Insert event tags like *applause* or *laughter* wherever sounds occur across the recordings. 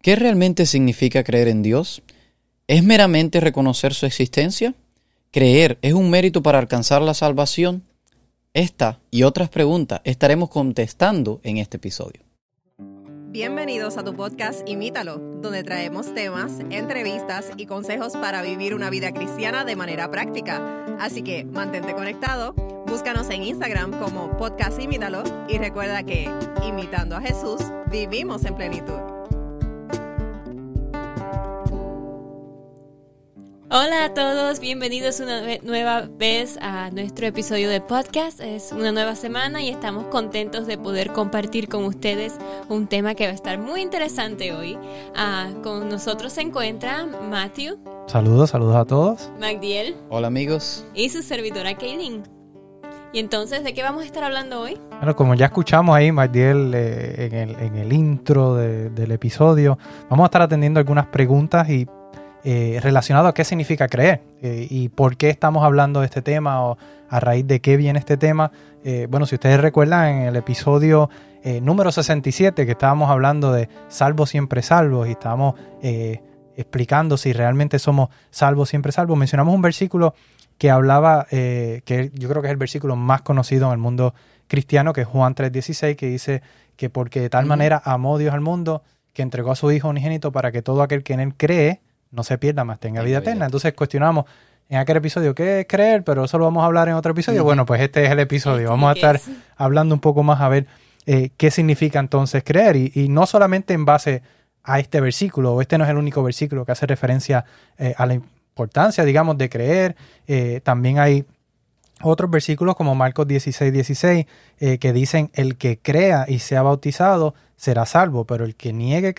¿Qué realmente significa creer en Dios? ¿Es meramente reconocer su existencia? ¿Creer es un mérito para alcanzar la salvación? Esta y otras preguntas estaremos contestando en este episodio. Bienvenidos a tu podcast Imítalo, donde traemos temas, entrevistas y consejos para vivir una vida cristiana de manera práctica. Así que mantente conectado, búscanos en Instagram como podcast Imítalo y recuerda que, imitando a Jesús, vivimos en plenitud. Hola a todos, bienvenidos una nueva vez a nuestro episodio de podcast. Es una nueva semana y estamos contentos de poder compartir con ustedes un tema que va a estar muy interesante hoy. Ah, con nosotros se encuentra Matthew. Saludos, saludos a todos. Magdiel. Hola amigos. Y su servidora Kaylin. Y entonces, ¿de qué vamos a estar hablando hoy? Bueno, como ya escuchamos ahí, Magdiel, eh, en, el, en, el, intro del episodio, vamos a estar atendiendo algunas preguntas y eh, relacionado a qué significa creer eh, y por qué estamos hablando de este tema o a raíz de qué viene este tema. Eh, bueno, si ustedes recuerdan en el episodio número 67 que estábamos hablando de salvos siempre salvos y estábamos explicando si realmente somos salvos siempre salvos, mencionamos un versículo que hablaba, que yo creo que es el versículo más conocido en el mundo cristiano, que es Juan 3:16, que dice que porque de tal manera amó Dios al mundo que entregó a su Hijo unigénito para que todo aquel que en él cree no se pierda más, tenga vida eterna. Entonces cuestionamos en aquel episodio qué es creer, pero eso lo vamos a hablar en otro episodio. Bueno, pues este es el episodio. Vamos a estar hablando un poco más a ver eh, qué significa entonces creer. Y, no solamente en base a este versículo, o este no es el único versículo que hace referencia eh, a la importancia, digamos, de creer. Eh, también hay otros versículos como Marcos 16, 16, que dicen, el que crea y sea bautizado será salvo, pero el que niegue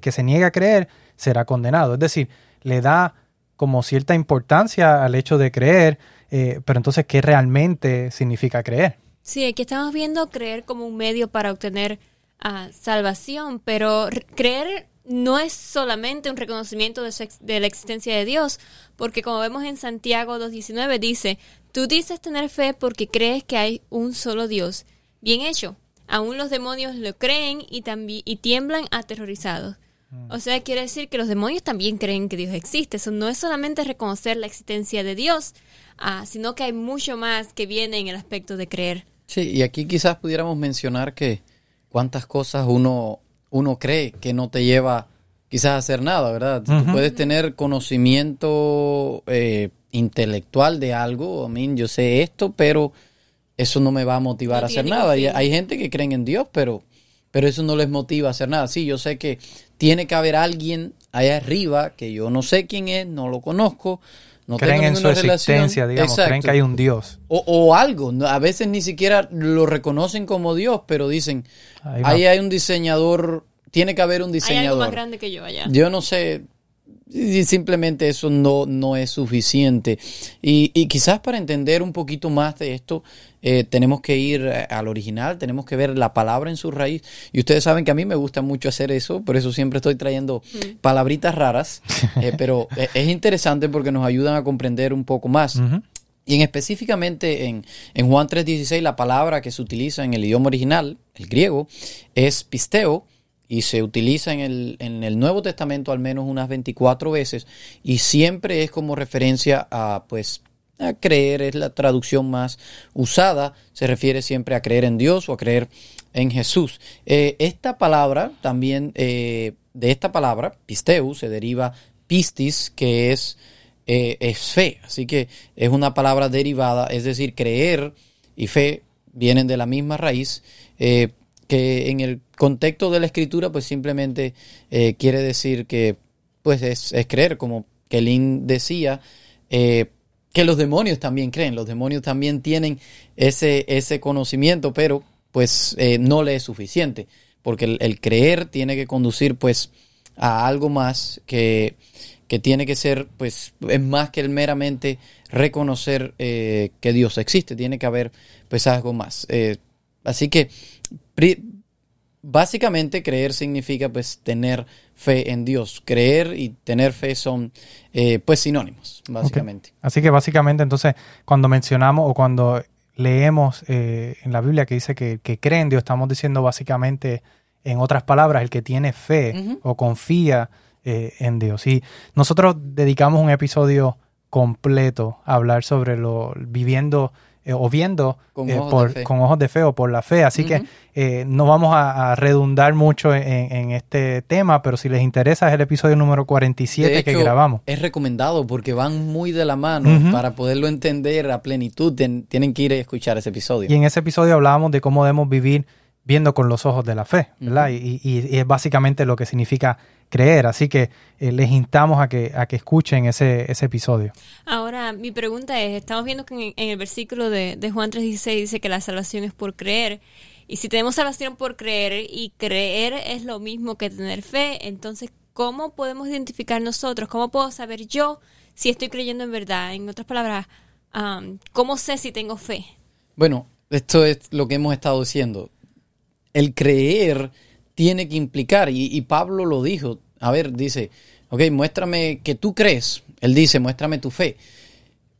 que se niega a creer será condenado. Es decir, le da como cierta importancia al hecho de creer, eh, pero entonces, ¿qué realmente significa creer? Sí, aquí estamos viendo creer como un medio para obtener ah, salvación, pero creer no es solamente un reconocimiento de, de, la existencia de Dios, porque como vemos en Santiago 2.19 dice, tú dices tener fe porque crees que hay un solo Dios. Bien hecho, aún los demonios lo creen y, también, y tiemblan aterrorizados. Mm. O sea, quiere decir que los demonios también creen que Dios existe. Eso no es solamente reconocer la existencia de Dios, ah, sino que hay mucho más que viene en el aspecto de creer. Sí, y aquí quizás pudiéramos mencionar que cuántas cosas uno, uno cree que no te lleva quizás a hacer nada, ¿verdad? Tú puedes tener conocimiento eh, intelectual de algo, a mí yo sé esto, pero eso no me va a motivar a hacer nada. Y hay gente que creen en Dios, pero pero eso no les motiva a hacer nada. Sí, yo sé que tiene que haber alguien allá arriba que yo no sé quién es, no lo conozco. No creen en su existencia, digamos, creen que hay un Dios. O, algo, a veces ni siquiera lo reconocen como Dios, pero dicen, ahí, hay un diseñador, tiene que haber un diseñador. Hay algo más grande que yo allá. Yo no sé, y simplemente eso no, no es suficiente. Y, y, quizás para entender un poquito más de esto, eh, tenemos que ir eh, al original, tenemos que ver la palabra en su raíz. Y ustedes saben que a mí me gusta mucho hacer eso, por eso siempre estoy trayendo mm. palabritas raras, *laughs* eh, pero es interesante porque nos ayudan a comprender un poco más. Y en específicamente en, en Juan 3.16, la palabra que se utiliza en el idioma original, el griego, es pisteo, y se utiliza en el, en el Nuevo Testamento al menos unas 24 veces y siempre es como referencia a pues a creer es la traducción más usada, se refiere siempre a creer en Dios o a creer en Jesús. Eh, esta palabra también, eh, de esta palabra, pisteu, se deriva pistis, que es, eh, es fe, así que es una palabra derivada, es decir, creer y fe vienen de la misma raíz que en el contexto de la escritura, pues simplemente quiere decir que pues es, creer, como Kelin decía, eh, que los demonios también creen, los demonios también tienen ese, ese conocimiento, pero pues eh, no le es suficiente, porque el, creer tiene que conducir pues a algo más que, que, tiene que ser pues es más que el meramente reconocer que Dios existe, tiene que haber pues algo más. así que básicamente creer significa pues tener fe en Dios. Creer y tener fe son eh, pues sinónimos, básicamente. Así que básicamente entonces cuando mencionamos o cuando leemos eh, en la Biblia que dice que, que cree en Dios, estamos diciendo básicamente en otras palabras, el que tiene fe o confía eh, en Dios. Y nosotros dedicamos un episodio completo a hablar sobre lo viviendo eh, o viendo Con eh, ojos por- de fe. con ojos de fe o por la fe. Así que eh, no vamos a, a redundar mucho en, en este tema, pero si les interesa es el episodio número 47 De que hecho, grabamos. Es recomendado porque van muy de la mano para poderlo entender a plenitud. ten- tienen que ir a escuchar ese episodio. Y en ese episodio hablábamos de cómo debemos vivir viendo con los ojos de la fe, ¿verdad? y, y- y es básicamente lo que significa creer. Así que eh, les instamos a que, a que escuchen ese, ese episodio. Ahora, mi pregunta es, estamos viendo que en, en el versículo de, de Juan 3.16 dice que la salvación es por creer. Y si tenemos salvación por creer y creer es lo mismo que tener fe, entonces, ¿cómo podemos identificar nosotros? ¿Cómo puedo saber yo si estoy creyendo en verdad? En otras palabras, um, ¿cómo sé si tengo fe? Bueno, esto es lo que hemos estado diciendo. El creer tiene que implicar, y, y Pablo lo dijo, a ver, dice, ok, muéstrame que tú crees. Él dice, muéstrame tu fe.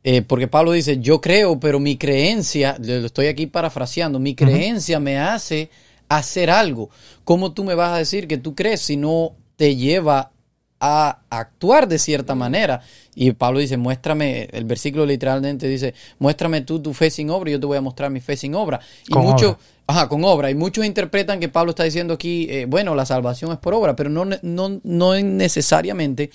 Eh, porque Pablo dice, yo creo, pero mi creencia, lo estoy aquí parafraseando, mi creencia me hace hacer algo. ¿Cómo tú me vas a decir que tú crees si no te lleva a actuar de cierta manera? Y Pablo dice, muéstrame, el versículo literalmente dice, muéstrame tú tu fe sin obra y yo te voy a mostrar mi fe sin obra. Y muchos. Ajá, con obra. Y muchos interpretan que Pablo está diciendo aquí, eh, bueno, la salvación es por obra, pero no, no, no es necesariamente,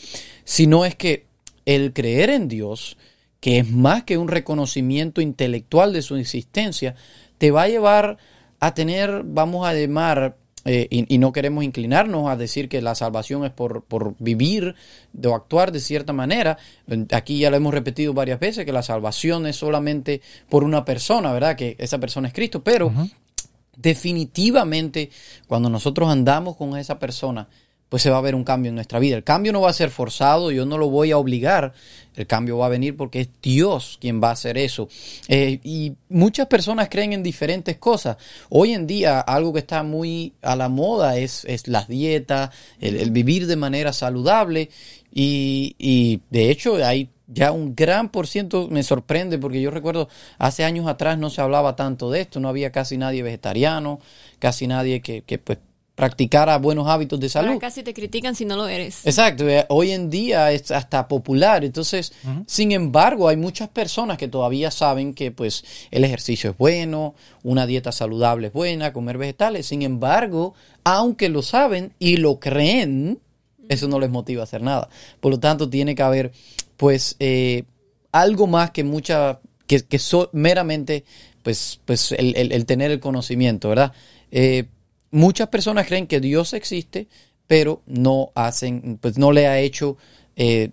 sino es que el creer en Dios, que es más que un reconocimiento intelectual de su existencia, te va a llevar a tener, vamos a llamar, eh, y, no queremos inclinarnos a decir que la salvación es por, por vivir o actuar de cierta manera. Aquí ya lo hemos repetido varias veces, que la salvación es solamente por una persona, ¿verdad? Que esa persona es Cristo, pero definitivamente cuando nosotros andamos con esa persona, pues se va a ver un cambio en nuestra vida. El cambio no va a ser forzado, yo no lo voy a obligar, el cambio va a venir porque es Dios quien va a hacer eso. Eh, y muchas personas creen en diferentes cosas. Hoy en día algo que está muy a la moda es, es las dietas, el, vivir de manera saludable y de hecho hay ya un gran por ciento me sorprende porque yo recuerdo hace años atrás no se hablaba tanto de esto, no había casi nadie vegetariano, casi nadie que, que pues practicara buenos hábitos de Ahora salud. casi te critican si no lo eres. Exacto, eh, hoy en día es hasta popular, entonces, sin embargo, hay muchas personas que todavía saben que pues el ejercicio es bueno, una dieta saludable es buena, comer vegetales, sin embargo, aunque lo saben y lo creen, eso no les motiva a hacer nada. Por lo tanto, tiene que haber pues eh, algo más que mucha, que, que so- meramente pues, pues el, el- el tener el conocimiento, ¿verdad? Eh, muchas personas creen que Dios existe, pero no hacen, pues no le ha hecho eh,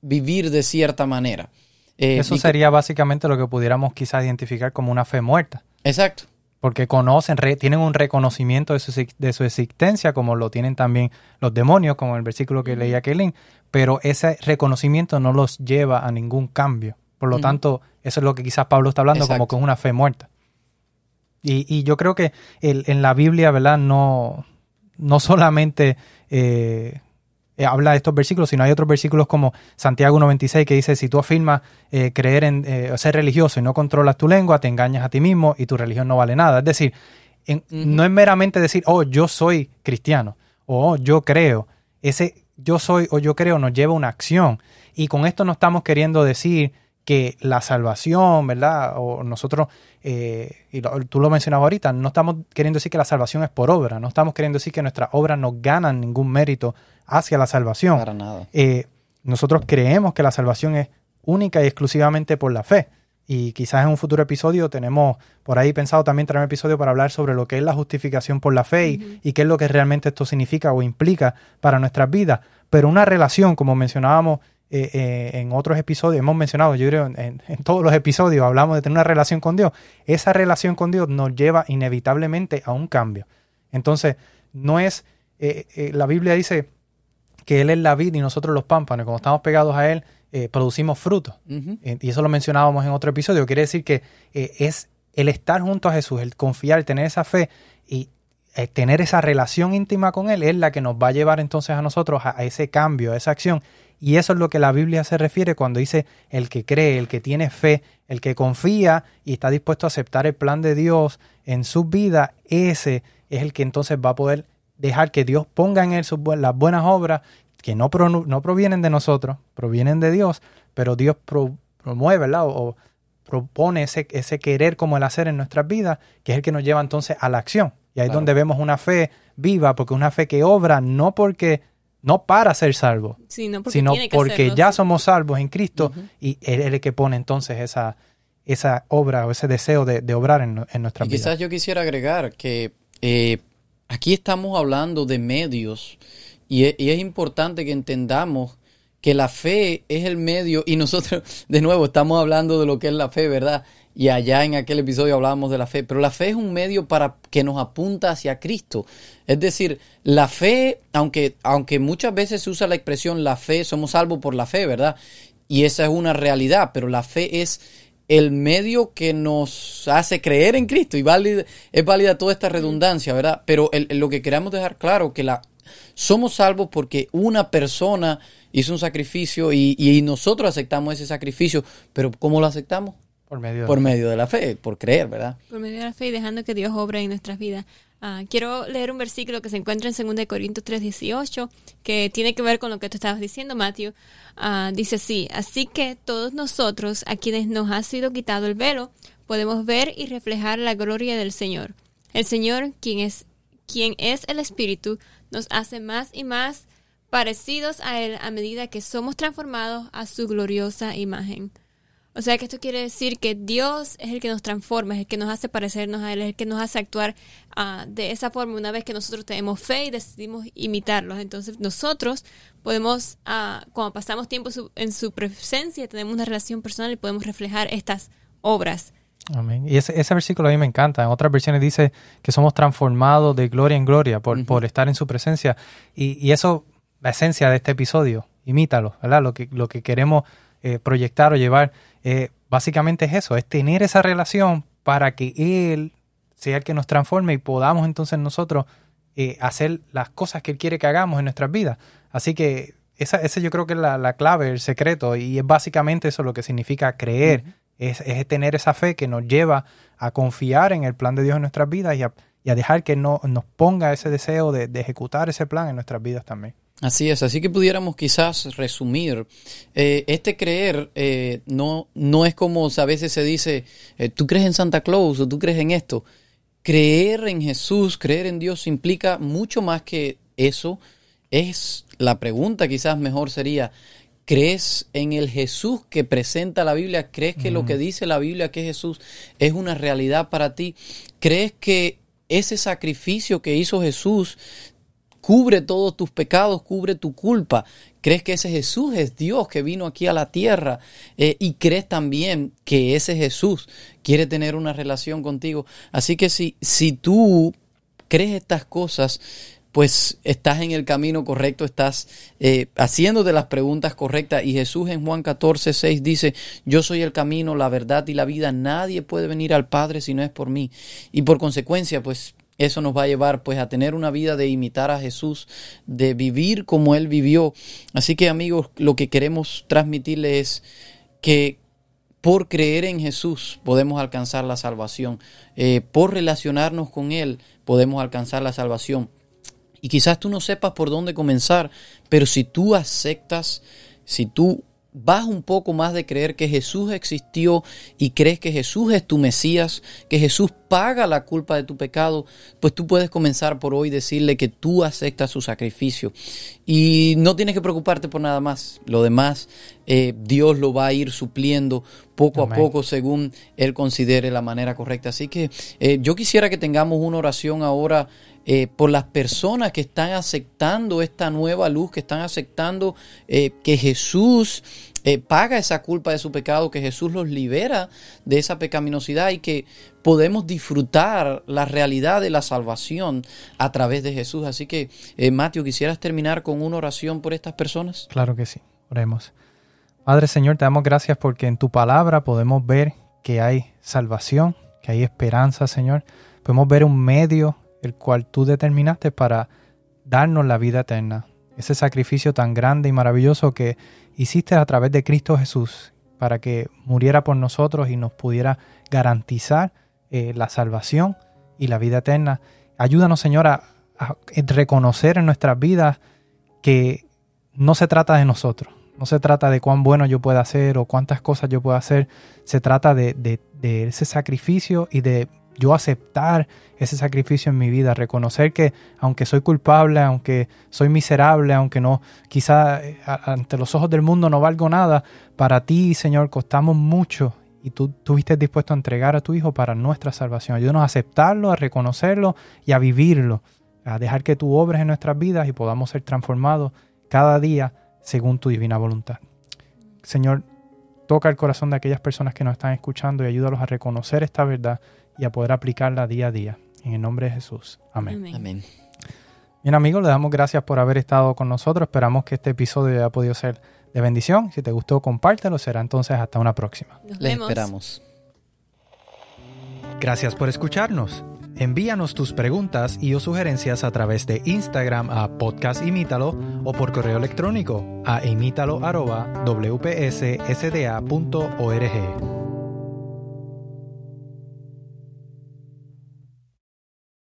vivir de cierta manera. Eso sería básicamente lo que pudiéramos quizás identificar como una fe muerta. Exacto. Porque conocen, re- tienen un reconocimiento de su, de su existencia, como lo tienen también los demonios, como el versículo que leía Kelly, pero ese reconocimiento no los lleva a ningún cambio. Por lo tanto, eso es lo que quizás Pablo está hablando, como que es una fe muerta. Y, y yo creo que el- en la Biblia, ¿verdad? No, no solamente eh, eh, habla de estos versículos, sino hay otros versículos como Santiago 1.26 que dice, si tú afirmas eh, creer en eh, ser religioso y no controlas tu lengua, te engañas a ti mismo y tu religión no vale nada. Es decir, en- no es meramente decir, oh, yo soy cristiano o oh, yo creo. Ese yo soy o yo creo nos lleva a una acción. Y con esto no estamos queriendo decir que la salvación, ¿verdad? O nosotros, eh, y lo- tú lo mencionabas ahorita, no estamos queriendo decir que la salvación es por obra, no estamos queriendo decir que nuestras obras no ganan ningún mérito hacia la salvación. Para nada. Eh, nosotros creemos que la salvación es única y exclusivamente por la fe. Y quizás en un futuro episodio tenemos por ahí pensado también traer un episodio para hablar sobre lo que es la justificación por la fe y- y, qué es lo que realmente esto significa o implica para nuestras vidas. Pero una relación, como mencionábamos eh, eh, en otros episodios, hemos mencionado, yo creo, en, todos los episodios hablamos de tener una relación con Dios. Esa relación con Dios nos lleva inevitablemente a un cambio. Entonces, no es, eh, eh, la Biblia dice que Él es la vid y nosotros los pámpanos. Como estamos pegados a Él, producimos frutos. Y eso lo mencionábamos en otro episodio. Quiere decir que es el estar junto a Jesús, el confiar, el tener esa fe y tener esa relación íntima con Él es la que nos va a llevar entonces a nosotros a, a ese cambio, a esa acción. Y eso es lo que la Biblia se refiere cuando dice el que cree, el que tiene fe, el que confía y está dispuesto a aceptar el plan de Dios en su vida, ese es el que entonces va a poder dejar que Dios ponga en él las buenas obras que no, no provienen de nosotros, provienen de Dios, pero Dios promueve ¿verdad? O, propone ese, ese querer como el hacer en nuestras vidas, que es el que nos lleva entonces a la acción. Y ahí es donde vemos una fe viva, porque una fe que obra no porque no para ser salvo, sino porque ya somos salvos en Cristo y Él es el que pone entonces esa, esa obra o ese deseo de, obrar en, en nuestra vida. Quizás yo quisiera agregar que eh, aquí estamos hablando de medios y es, importante que entendamos que la fe es el medio y nosotros *laughs* de nuevo estamos hablando de lo que es la fe, ¿verdad? Y allá en aquel episodio hablábamos de la fe, pero la fe es un medio para que nos apunta hacia Cristo. Es decir, la fe, aunque, aunque muchas veces se usa la expresión la fe, somos salvos por la fe, ¿verdad? Y esa es una realidad, pero la fe es el medio que nos hace creer en Cristo y es válida toda esta redundancia, ¿verdad? Pero lo que queremos dejar claro que la somos salvos porque una persona hizo un sacrificio y, nosotros aceptamos ese sacrificio, pero ¿cómo lo aceptamos? Por medio, por medio de la fe, por creer, ¿verdad? Por medio de la fe y dejando que Dios obre en nuestras vidas. Ah, quiero leer un versículo que se encuentra en 2 Corintios 3:18, que tiene que ver con lo que tú estabas diciendo, Matthew. Ah, dice así, así que todos nosotros, a quienes nos ha sido quitado el velo, podemos ver y reflejar la gloria del Señor. El Señor, quien es, quien es el Espíritu, nos hace más y más parecidos a Él a medida que somos transformados a su gloriosa imagen. O sea que esto quiere decir que Dios es el que nos transforma, es el que nos hace parecernos a Él, es el que nos hace actuar ah, de esa forma una vez que nosotros tenemos fe y decidimos imitarlos. Entonces nosotros podemos, uh, cuando pasamos tiempo en su presencia, tenemos una relación personal y podemos reflejar estas obras Amén. Y ese, ese, versículo a mí me encanta. En otras versiones dice que somos transformados de gloria en gloria por, por estar en su presencia. Y, y, eso, la esencia de este episodio, imítalo, ¿verdad? Lo que, lo que queremos eh, proyectar o llevar, eh, básicamente es eso, es tener esa relación para que Él sea el que nos transforme y podamos entonces nosotros eh, hacer las cosas que Él quiere que hagamos en nuestras vidas. Así que esa, ese yo creo que es la, la, clave, el secreto, y es básicamente eso lo que significa creer es, tener esa fe que nos lleva a confiar en el plan de Dios en nuestras vidas y a, dejar que no, nos ponga ese deseo de, ejecutar ese plan en nuestras vidas también. Así es, así que pudiéramos quizás resumir. Eh, este creer eh, no, no es como a veces se dice, eh, tú crees en Santa Claus o tú crees en esto. Creer en Jesús, creer en Dios implica mucho más que eso. Es la pregunta quizás mejor sería, ¿Crees en el Jesús que presenta la Biblia? ¿Crees que lo que dice la Biblia que Jesús es una realidad para ti? ¿Crees que ese sacrificio que hizo Jesús cubre todos tus pecados, cubre tu culpa? ¿Crees que ese Jesús es Dios que vino aquí a la tierra? Eh, y crees también que ese Jesús quiere tener una relación contigo. Así que si, si tú crees estas cosas, pues estás en el camino correcto, estás eh, haciéndote las preguntas correctas. Y Jesús en Juan 14, 6 dice, yo soy el camino, la verdad y la vida. Nadie puede venir al Padre si no es por mí. Y por consecuencia, pues eso nos va a llevar pues a tener una vida de imitar a Jesús, de vivir como Él vivió. Así que amigos, lo que queremos transmitirles es que por creer en Jesús podemos alcanzar la salvación. Eh, por relacionarnos con Él podemos alcanzar la salvación. Y quizás tú no sepas por dónde comenzar, pero si tú aceptas, si tú vas un poco más de creer que Jesús existió y crees que Jesús es tu Mesías, que Jesús paga la culpa de tu pecado, pues tú puedes comenzar por hoy decirle que tú aceptas su sacrificio. Y no tienes que preocuparte por nada más. Lo demás, eh, Dios lo va a ir supliendo poco a poco según Él considere la manera correcta. Así que eh, yo quisiera que tengamos una oración ahora eh, por las personas que están aceptando esta nueva luz, que están aceptando eh, que Jesús eh, paga esa culpa de su pecado, que Jesús los libera de esa pecaminosidad y que podemos disfrutar la realidad de la salvación a través de Jesús. Así que, Mateo, ¿quisieras terminar con una oración por estas personas? Claro que sí, oremos. Padre Señor, te damos gracias porque en tu palabra podemos ver que hay salvación, que hay esperanza, Señor. Podemos ver un medio el cual tú determinaste para darnos la vida eterna. ese sacrificio tan grande y maravilloso que hiciste a través de Cristo Jesús para que muriera por nosotros y nos pudiera garantizar eh, la salvación y la vida eterna. Ayúdanos, Señor, a, reconocer en nuestras vidas que no se trata de nosotros, no se trata de cuán bueno yo pueda hacer o cuántas cosas yo pueda hacer, se trata de ese sacrificio y de yo aceptar ese sacrificio en mi vida, reconocer que aunque soy culpable, aunque soy miserable, aunque no, quizá eh, ante los ojos del mundo no valgo nada, para ti, Señor, costamos mucho y tú estuviste dispuesto a entregar a tu Hijo para nuestra salvación. Ayúdanos a aceptarlo, a reconocerlo y a vivirlo, a dejar que tú obres en nuestras vidas y podamos ser transformados cada día según tu divina voluntad. Señor, toca el corazón de aquellas personas que nos están escuchando y ayúdalos a reconocer esta verdad y a poder aplicarla día a día. En el nombre de Jesús. Amén. Amén. Bien amigos, le damos gracias por haber estado con nosotros. Esperamos que este episodio haya podido ser de bendición. Si te gustó, compártelo. Será entonces hasta una próxima. Nos Les vemos. esperamos. Gracias por escucharnos. Envíanos tus preguntas y o sugerencias a través de Instagram a Podcast Imítalo o por correo electrónico a imítalo.wpssda.org.